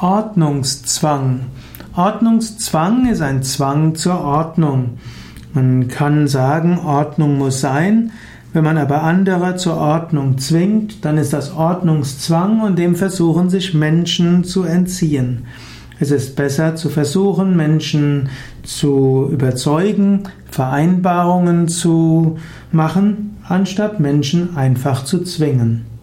Ordnungszwang. Ordnungszwang ist ein Zwang zur Ordnung. Man kann sagen, Ordnung muss sein. Wenn man aber andere zur Ordnung zwingt, dann ist das Ordnungszwang und dem versuchen sich Menschen zu entziehen. Es ist besser zu versuchen, Menschen zu überzeugen, Vereinbarungen zu machen, anstatt Menschen einfach zu zwingen.